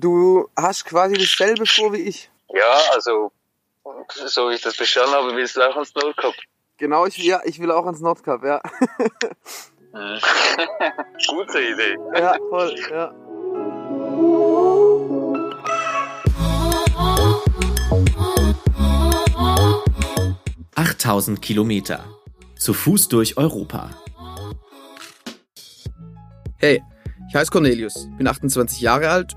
Du hast quasi dasselbe vor wie ich. Ja, also, so wie ich das bestanden habe, willst du auch ans Nordkap. Genau, ich, ja, ich will auch ans Nordkap, ja. Gute Idee. ja, voll, ja. 8000 Kilometer. Zu Fuß durch Europa. Hey, ich heiße Cornelius, bin 28 Jahre alt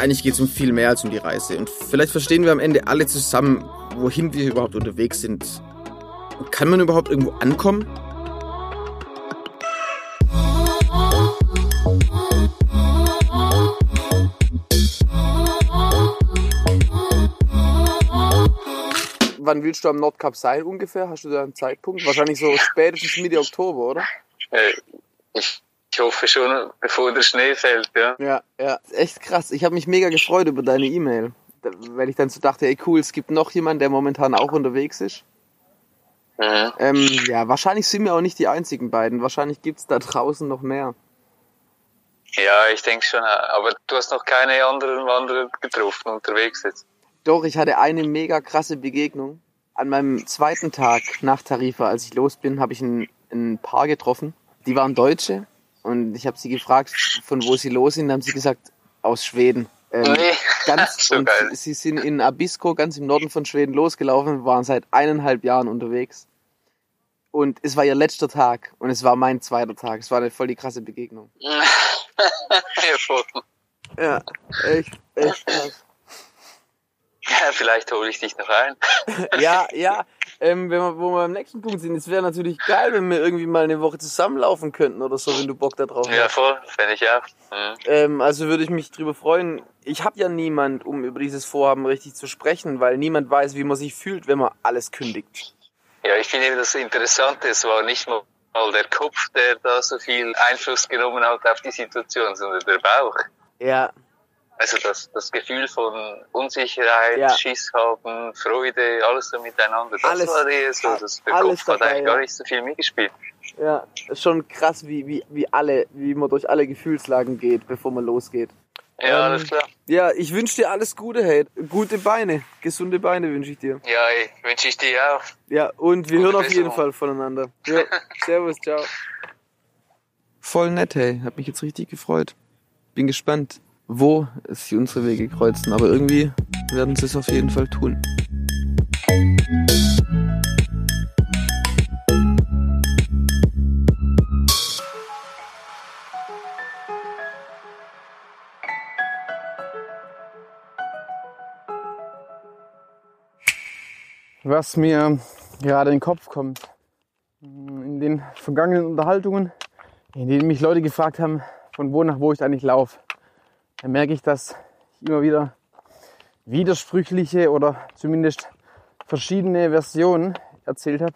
eigentlich geht es um viel mehr als um die Reise. Und vielleicht verstehen wir am Ende alle zusammen, wohin wir überhaupt unterwegs sind. Kann man überhaupt irgendwo ankommen? Wann willst du am Nordkap sein ungefähr? Hast du da einen Zeitpunkt? Wahrscheinlich so spätestens Mitte Oktober, oder? Äh, Ich, ich hoffe schon, bevor der Schnee fällt, ja. Ja, ja. Echt krass. Ich habe mich mega gefreut über deine E-Mail. Weil ich dann so dachte, ey cool, es gibt noch jemanden, der momentan auch unterwegs ist. Mhm. Ähm, ja, wahrscheinlich sind wir auch nicht die einzigen beiden. Wahrscheinlich gibt's da draußen noch mehr. Ja, ich denke schon, äh, aber du hast noch keine anderen Wanderer getroffen unterwegs jetzt. Doch, ich hatte eine mega krasse Begegnung. An meinem zweiten Tag nach Tarifa, als ich los bin, habe ich ein, ein Paar getroffen. Die waren Deutsche und ich habe sie gefragt, von wo sie los sind. Dann haben sie gesagt, aus Schweden. Ähm, Nee. ganz, So und geil. sie sind in Abisko, ganz im Norden von Schweden, losgelaufen, waren seit eineinhalb Jahren unterwegs. Und es war ihr letzter Tag und es war mein zweiter Tag. Es war eine voll die krasse Begegnung. Ja, echt, echt krass. ja, vielleicht hole ich dich noch ein. Ja, ja. Ähm, wenn wir, wo wir am nächsten Punkt sind, es wäre natürlich geil, wenn wir irgendwie mal eine Woche zusammenlaufen könnten oder so, wenn du Bock da drauf hast. Ja, voll, fände ich auch. Mhm. Ähm, also würde ich mich drüber freuen. Ich habe ja niemand, um über dieses Vorhaben richtig zu sprechen, weil niemand weiß, wie man sich fühlt, wenn man alles kündigt. Ja, ich finde eben das Interessante, es war nicht mal der Kopf, der da so viel Einfluss genommen hat auf die Situation, sondern der Bauch. Ja, Also das, das Gefühl von Unsicherheit, Ja. Schiss haben, Freude, alles so miteinander. Das Alles- war eher so, das, der alles Kopf hat dabei, eigentlich ja. gar nicht so viel mitgespielt. ja. Ist schon krass, wie, wie, wie alle, wie man durch alle Gefühlslagen geht, bevor man losgeht. Ja, Ähm, alles klar. Ja, ich wünsche dir alles Gute, hey. Gute Beine, gesunde Beine wünsche ich dir. Ja, ey, wünsche ich dir auch. Ja, und wir Gute hören auf jeden. Fall voneinander. Ja, servus, ciao. Voll nett, hey. Hat mich jetzt richtig gefreut. Bin gespannt, wo es unsere Wege kreuzen. Aber irgendwie werden sie es auf jeden Fall tun. Was mir gerade in den Kopf kommt, in den vergangenen Unterhaltungen, in denen mich Leute gefragt haben, von wo nach wo ich eigentlich laufe, da merke ich, dass ich immer wieder widersprüchliche oder zumindest verschiedene Versionen erzählt habe,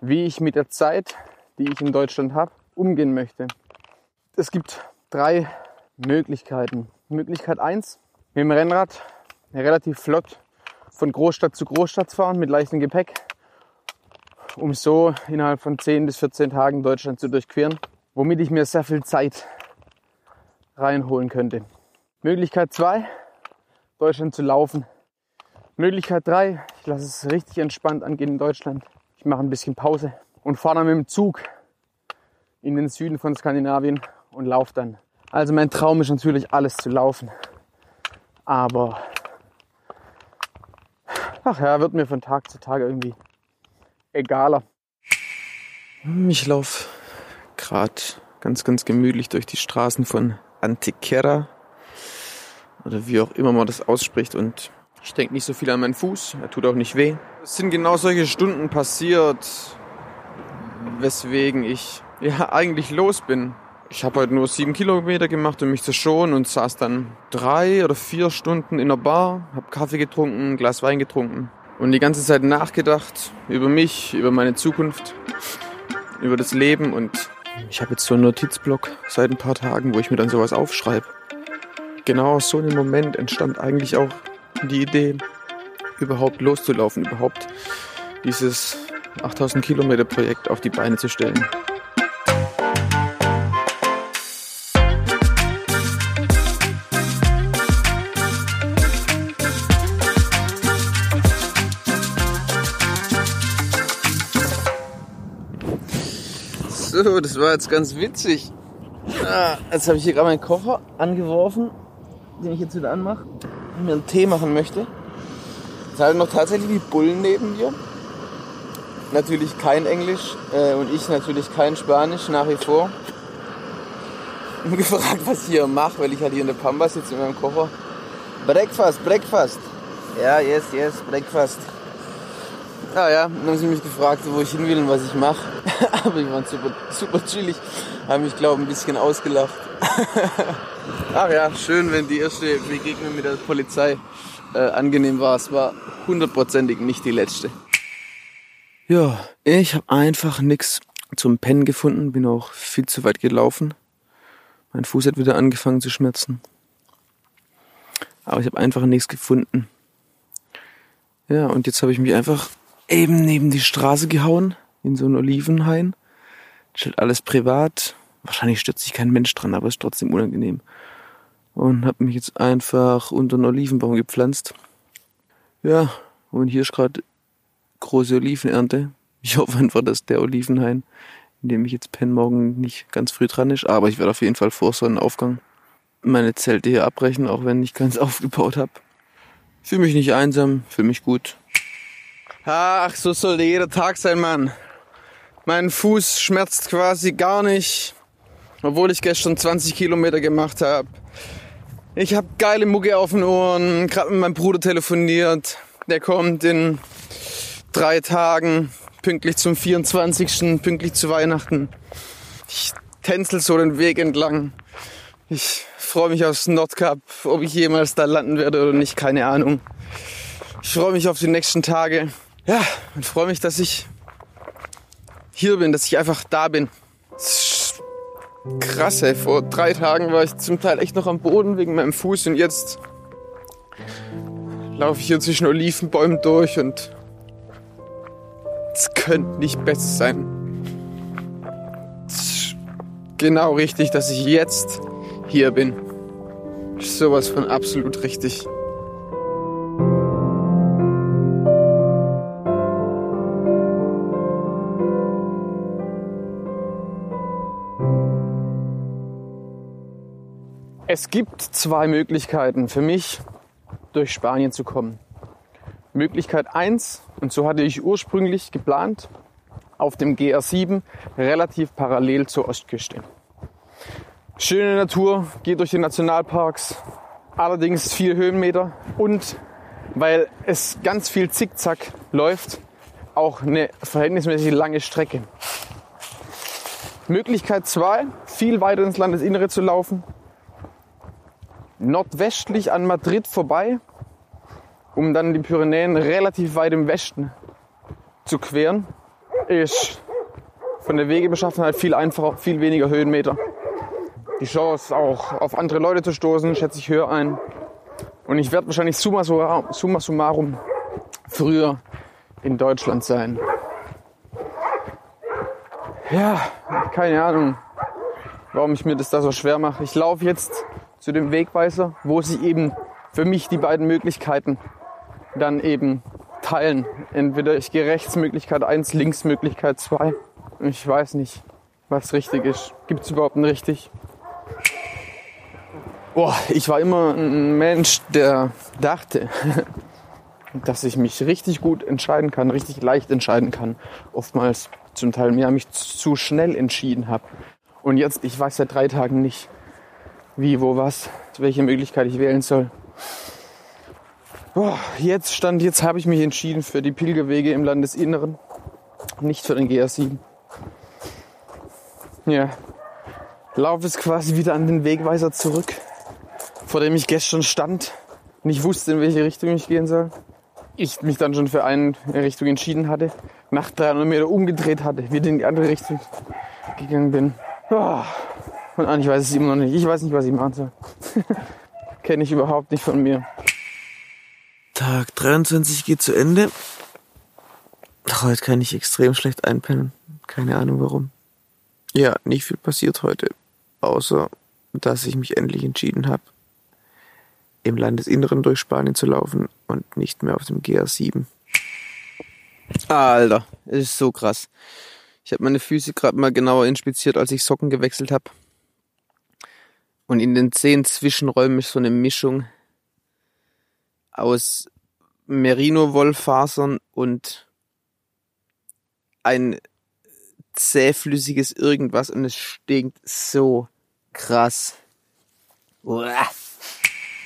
wie ich mit der Zeit, die ich in Deutschland habe, umgehen möchte. Es gibt drei Möglichkeiten. Möglichkeit eins: mit dem Rennrad relativ flott von Großstadt zu Großstadt fahren mit leichtem Gepäck, um so innerhalb von 10 bis 14 Tagen Deutschland zu durchqueren, womit ich mir sehr viel Zeit reinholen könnte. Möglichkeit 2, Deutschland zu laufen. Möglichkeit 3, ich lasse es richtig entspannt angehen in Deutschland. Ich mache ein bisschen Pause und fahre dann mit dem Zug in den Süden von Skandinavien und laufe dann. Also mein Traum ist natürlich alles zu laufen. Aber ach ja, wird mir von Tag zu Tag irgendwie egaler. Ich laufe gerade ganz, ganz gemütlich durch die Straßen von Antequera oder wie auch immer man das ausspricht und ich denke nicht so viel an meinen Fuß, er tut auch nicht weh. Es sind genau solche Stunden passiert, weswegen ich ja eigentlich los bin. ich habe heute nur sieben Kilometer gemacht, um mich zu schonen und saß dann drei oder vier Stunden in der Bar, habe Kaffee getrunken, ein Glas Wein getrunken und die ganze Zeit nachgedacht über mich, über meine Zukunft, über das Leben und ich habe jetzt so einen Notizblock seit ein paar Tagen, wo ich mir dann sowas aufschreibe. Genau aus so einem Moment entstand eigentlich auch die Idee, überhaupt loszulaufen, überhaupt dieses 8000 Kilometer Projekt auf die Beine zu stellen. So, das war jetzt ganz witzig. Ah, jetzt habe ich hier gerade meinen Kocher angeworfen, den ich jetzt wieder anmache und mir einen Tee machen möchte. Es halten noch tatsächlich die Bullen neben mir. Natürlich kein Englisch äh, und ich natürlich kein Spanisch nach wie vor. Ich gefragt, was ich hier mache, weil ich halt hier in der Pampa sitze in meinem Kocher. Breakfast, Breakfast. Ja, yes, yes, Breakfast. Ah ja, dann haben sie mich gefragt, wo ich hin will und was ich mache. Aber die waren super, super chillig, haben mich, glaube ich, ein bisschen ausgelacht. Ach ja, schön, wenn die erste Begegnung mit der Polizei äh, angenehm war. Es war hundertprozentig nicht die letzte. Ja, ich habe einfach nichts zum Pennen gefunden, bin auch viel zu weit gelaufen. Mein Fuß hat wieder angefangen zu schmerzen. Aber ich habe einfach nichts gefunden. Ja, und jetzt habe ich mich einfach eben neben die Straße gehauen, in so einen Olivenhain. Steht alles privat. Wahrscheinlich stürzt sich kein Mensch dran, aber ist trotzdem unangenehm. Und habe mich jetzt einfach unter einen Olivenbaum gepflanzt. Ja, und hier ist gerade große Olivenernte. Ich hoffe einfach, dass der Olivenhain, in dem ich jetzt penne, morgen nicht ganz früh dran ist. Aber ich werde auf jeden Fall vor Sonnenaufgang meine Zelte hier abbrechen, auch wenn ich ganz aufgebaut habe. Fühle mich nicht einsam, fühle mich gut. Ach, so soll jeder Tag sein, Mann. Mein Fuß schmerzt quasi gar nicht, obwohl ich gestern 20 Kilometer gemacht habe. Ich habe geile Mucke auf den Ohren, gerade mit meinem Bruder telefoniert. Der kommt in drei Tagen, pünktlich zum 24., pünktlich zu Weihnachten. Ich tänzel so den Weg entlang. Ich freue mich aufs Nordkap, ob ich jemals da landen werde oder nicht, keine Ahnung. Ich freue mich auf die nächsten Tage. Ja, und freue mich, dass ich hier bin, dass ich einfach da bin. Krass, ey. Vor drei Tagen war ich zum Teil echt noch am Boden wegen meinem Fuß und jetzt laufe ich hier zwischen Olivenbäumen durch und es könnte nicht besser sein. Genau richtig, dass ich jetzt hier bin. Sowas von absolut richtig. Es gibt zwei Möglichkeiten für mich, durch Spanien zu kommen. Möglichkeit eins und so hatte ich ursprünglich geplant, auf dem GR7 relativ parallel zur Ostküste. Schöne Natur, geht durch die Nationalparks, allerdings viel Höhenmeter und weil es ganz viel Zickzack läuft, auch eine verhältnismäßig lange Strecke. Möglichkeit zwei, viel weiter ins Landesinnere zu laufen, nordwestlich an Madrid vorbei, um dann die Pyrenäen relativ weit im Westen zu queren, ist von der Wegebeschaffenheit viel einfacher, viel weniger Höhenmeter. Die Chance auch auf andere Leute zu stoßen, schätze ich höher ein. Und ich werde wahrscheinlich summa summarum früher in Deutschland sein. Ja, keine Ahnung, warum ich mir das da so schwer mache. Ich laufe jetzt zu dem Wegweiser, wo sich eben für mich die beiden Möglichkeiten dann eben teilen. Entweder ich gehe rechts Möglichkeit 1, links Möglichkeit 2. Ich weiß nicht, was richtig ist. Gibt es überhaupt ein richtig? Boah, ich war immer ein Mensch, der dachte, dass ich mich richtig gut entscheiden kann, richtig leicht entscheiden kann. Oftmals zum Teil mehr mich zu schnell entschieden habe. Und jetzt, ich weiß seit drei Tagen nicht, wie, wo, was, welche Möglichkeit ich wählen soll. Boah, jetzt stand, jetzt habe ich mich entschieden für die Pilgerwege im Landesinneren, nicht für den GR7. Ja, laufe jetzt quasi wieder an den Wegweiser zurück, vor dem ich gestern stand, nicht wusste, in welche Richtung ich gehen soll. Ich mich dann schon für eine Richtung entschieden hatte, nach 300 Meter umgedreht hatte, wieder in die andere Richtung gegangen bin. Oh. Und eigentlich weiß ich es immer noch nicht. Ich weiß nicht, was ich machen soll. Kenne ich überhaupt nicht von mir. Tag 23 geht zu Ende. Heute kann ich extrem schlecht einpennen. Keine Ahnung warum. Ja, nicht viel passiert heute. Außer, dass ich mich endlich entschieden habe, im Landesinneren durch Spanien zu laufen und nicht mehr auf dem GR7. Alter, es ist so krass. Ich habe meine Füße gerade mal genauer inspiziert, als ich Socken gewechselt habe. Und in den zehn Zwischenräumen ist so eine Mischung aus Merino-Wollfasern und ein zähflüssiges Irgendwas und es stinkt so krass. Uah.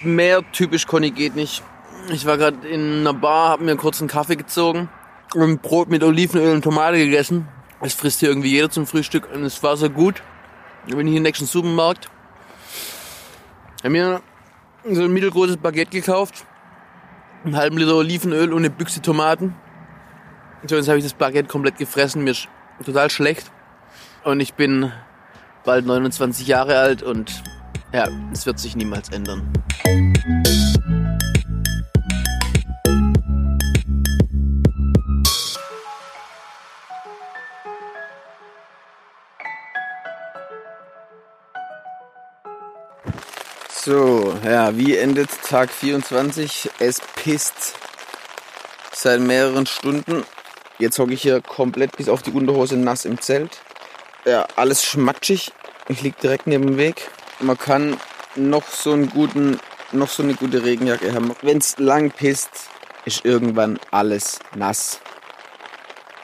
Mehr typisch Conny geht nicht. Ich war gerade in einer Bar, hab mir einen Kaffee gezogen und Brot mit Olivenöl und Tomate gegessen. Das frisst hier irgendwie jeder zum Frühstück und es war so gut. Dann bin ich in den nächsten Supermarkt. Hab mir so ein mittelgroßes Baguette gekauft, einen halben Liter Olivenöl und eine Büchse Tomaten. So, jetzt habe ich das Baguette komplett gefressen. Mir ist total schlecht. Und ich bin bald 29 Jahre alt und ja, es wird sich niemals ändern. So, ja, wie endet Tag 24? Es pisst seit mehreren Stunden. Jetzt hocke ich hier komplett bis auf die Unterhose nass im Zelt. Ja, alles schmatschig. Ich liege direkt neben dem Weg. Man kann noch so einen guten, noch so eine gute Regenjacke haben. Wenn es lang pisst, ist irgendwann alles nass.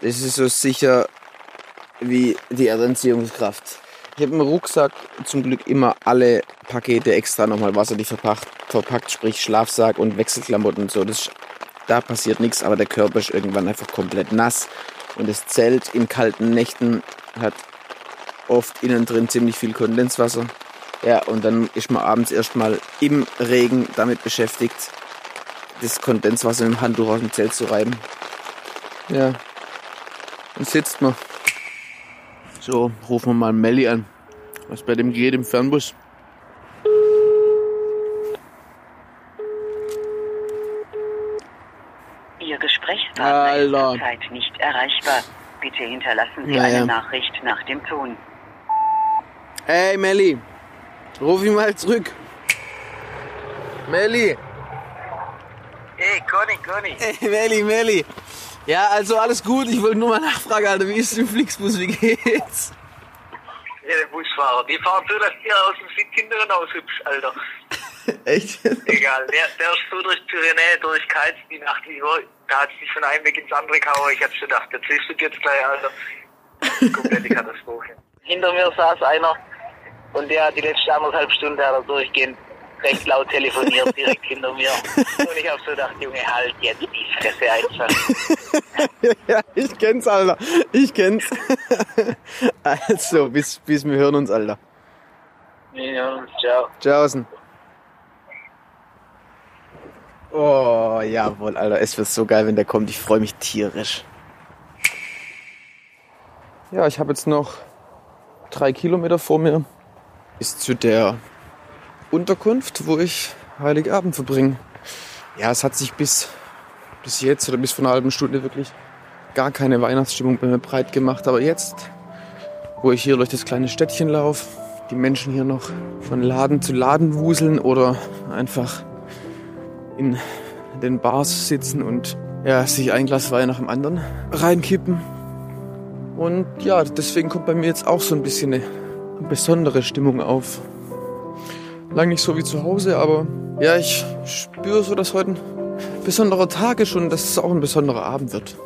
Das ist so sicher wie die Erdanziehungskraft. Ich habe im Rucksack zum Glück immer alle Pakete extra nochmal wasserdicht verpackt, verpackt, sprich Schlafsack und Wechselklamotten und so. Das, da passiert nichts, aber der Körper ist irgendwann einfach komplett nass. Und das Zelt in kalten Nächten hat oft innen drin ziemlich viel Kondenswasser. Ja, und dann ist man abends erstmal im Regen damit beschäftigt, das Kondenswasser mit dem Handtuch aus dem Zelt zu reiben. Ja, dann sitzt man. So, rufen wir mal Melli an. Was bei dem geht im Fernbus. Ihr Gesprächspartner ist Alter. zurzeit nicht erreichbar. Bitte hinterlassen Sie Ja, eine ja. Nachricht nach dem Ton. Hey Melli, ruf ihn mal zurück. Melli, Hey, Conny, Conny. hey Melli, Melli. Ja, also alles gut. Ich wollte nur mal nachfragen, Alter, wie ist es im Flixbus? Wie geht's? Ja, der Busfahrer. Die fahren so, dass ihr aus dem Sitz hinteren aushübsch, Alter. Echt? Egal, der, der ist so durch Pyrenäe, durch Keiz die Nacht, die war, da hat sich von einem Weg ins andere gehauen. Ich hab schon gedacht, der du jetzt gleich, Alter. Komplette Katastrophe. Hinter mir saß einer und der hat die letzte anderthalb Stunden hat er durchgehend recht laut telefoniert, direkt hinter mir. Und ich hab so gedacht, Junge, halt jetzt die Fresse einfach. ja, ich kenn's, Alter. Ich kenn's. also, bis, bis wir hören uns, Alter. Ja, ciao. Tschaußen. Oh, jawohl, Alter. Es wird so geil, wenn der kommt. Ich freue mich tierisch. Ja, ich habe jetzt noch drei Kilometer vor mir. Bis zu der Unterkunft, wo ich Heiligabend verbringe. Ja, es hat sich bis, bis jetzt oder bis vor einer halben Stunde wirklich gar keine Weihnachtsstimmung bei mir breit gemacht. Aber jetzt, wo ich hier durch das kleine Städtchen laufe, die Menschen hier noch von Laden zu Laden wuseln oder einfach in den Bars sitzen und ja, sich ein Glas Wein nach dem anderen reinkippen. Und ja, deswegen kommt bei mir jetzt auch so ein bisschen eine besondere Stimmung auf. Lang nicht so wie zu Hause, aber ja, ich spüre so, dass heute ein besonderer Tag ist und dass es auch ein besonderer Abend wird.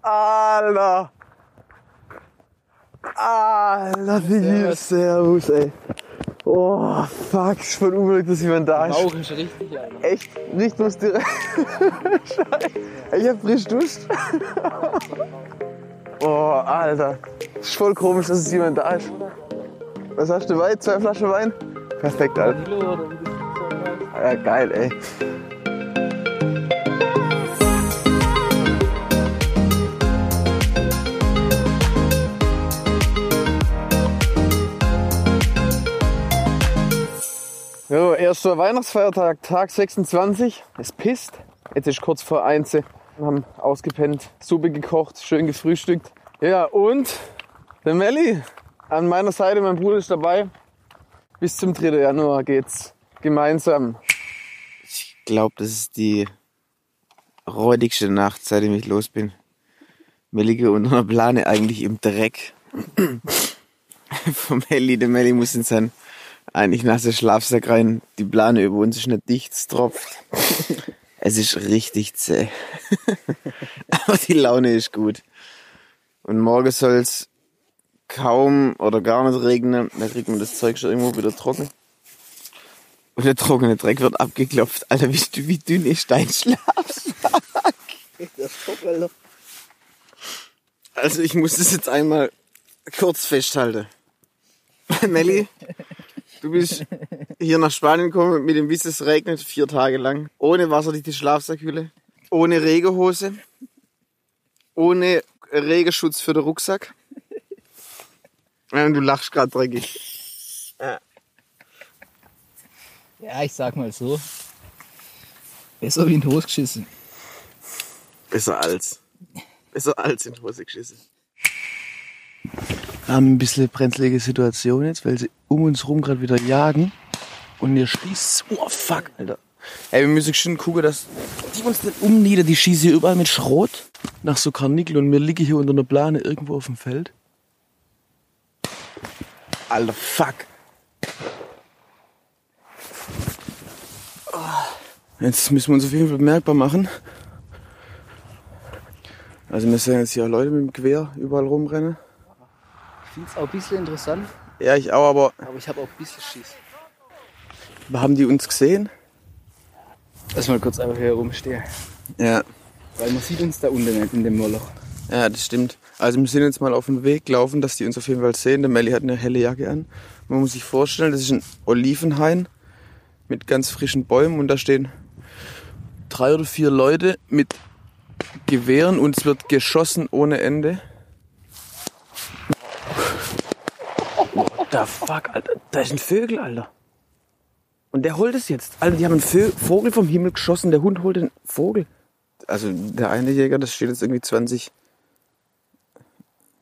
Alter! Alter, wie Servus. Servus, ey. Oh, fuck, ist voll unglücklich, dass jemand da ist. Rauch ist richtig, Alter. Echt? Nicht bloß direkt. Scheiße. Ich hab frisch duscht. Oh, Alter. Ist voll komisch, dass es jemand da ist. Was hast du Wein? Zwei Flaschen Wein? Perfekt, Alter. Ja, geil, ey. So, erster Weihnachtsfeiertag, Tag 26. Es pisst. Jetzt ist kurz vor 1. Wir haben ausgepennt, Suppe gekocht, schön gefrühstückt. Ja, und der Melli an meiner Seite, mein Bruder ist dabei. Bis zum 3. Januar geht's gemeinsam. Ich glaube, das ist die räudigste Nacht, seitdem ich los bin. Wir liegen unter einer Plane eigentlich im Dreck. Vom Melli, der Melli muss in seinen eigentlich nasse Schlafsack rein. Die Plane über uns ist nicht dicht, es tropft. Es ist richtig zäh. Aber die Laune ist gut. Und morgen soll es kaum oder gar nicht regnen. Da kriegt man das Zeug schon irgendwo wieder trocken. Und der trockene Dreck wird abgeklopft. Alter, wie, wie dünn ist dein Schlafsack? Also ich muss das jetzt einmal kurz festhalten. Melli, du bist hier nach Spanien gekommen mit dem Wissen, es regnet vier Tage lang. Ohne wasserdichte Schlafsackhülle, ohne Regenhose, ohne Regenschutz für den Rucksack. Ja, und du lachst gerade dreckig. Ja, ich sag mal so. Besser wie in die Hose geschissen. Besser als. Besser als in die Hose geschissen. Wir haben ein bisschen brenzlige Situation jetzt, weil sie um uns rum gerade wieder jagen. Und ihr schießt. Oh fuck, Alter. Ey, wir müssen schon gucken, dass die uns nicht umnieder. Die schießen hier überall mit Schrot nach so Karnickel und wir liegen hier unter einer Plane irgendwo auf dem Feld. Alter, fuck. Jetzt müssen wir uns auf jeden Fall bemerkbar machen. Also wir sehen jetzt hier Leute mit dem Gewehr überall rumrennen. Ich find's auch ein bisschen interessant, Ja, ich auch, aber aber ich habe auch ein bisschen Schiss. haben die uns gesehen? Lass mal kurz einfach hier rumstehen. Ja. Weil man sieht uns da unten nicht in dem Moloch. Ja, das stimmt. Also wir sind jetzt mal auf den Weg gelaufen, dass die uns auf jeden Fall sehen. Der Melli hat eine helle Jacke an. Man muss sich vorstellen, das ist ein Olivenhain mit ganz frischen Bäumen und da stehen drei oder vier Leute mit Gewehren und es wird geschossen ohne Ende. What the fuck, Alter? Da ist ein Vögel, Alter. Und der holt es jetzt. Alter, die haben einen Vö Vogel vom Himmel geschossen, der Hund holt den Vogel. Also der eine Jäger, das steht jetzt irgendwie 20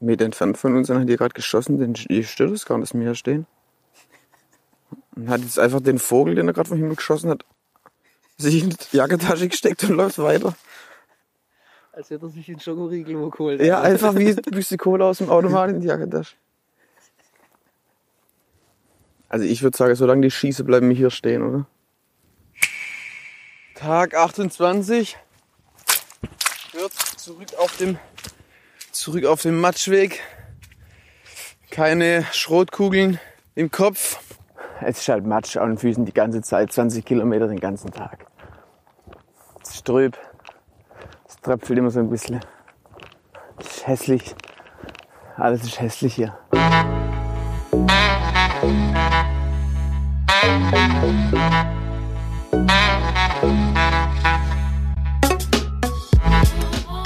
Meter entfernt von uns und hat hier gerade geschossen. Den stört es gar nicht, dass wir hier stehen. Und hat jetzt einfach den Vogel, den er gerade vom Himmel geschossen hat, sich in die Jackentasche gesteckt und läuft weiter. Als hätte er sich den Schokoriegel wo geholt. Ja, einfach wie Büste Kohle aus dem Automat in die Jackentasche. Also ich würde sagen, solange die schieße, bleiben wir hier stehen, oder? Tag 28. Wird zurück auf dem, zurück auf dem Matschweg. Keine Schrotkugeln im Kopf. Es ist halt Matsch an den Füßen die ganze Zeit, 20 Kilometer den ganzen Tag. Es ist trüb. Es tröpfelt immer so ein bisschen. Es ist hässlich. Alles ist hässlich hier.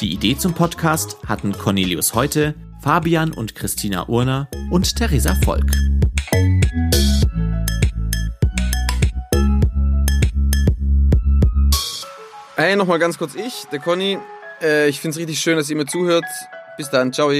Die Idee zum Podcast hatten Cornelius Heute, Fabian und Christina Urner und Theresa Volk. Hey, nochmal ganz kurz ich, der Conny. Äh, ich find's richtig schön, dass ihr mir zuhört. Bis dann, ciao.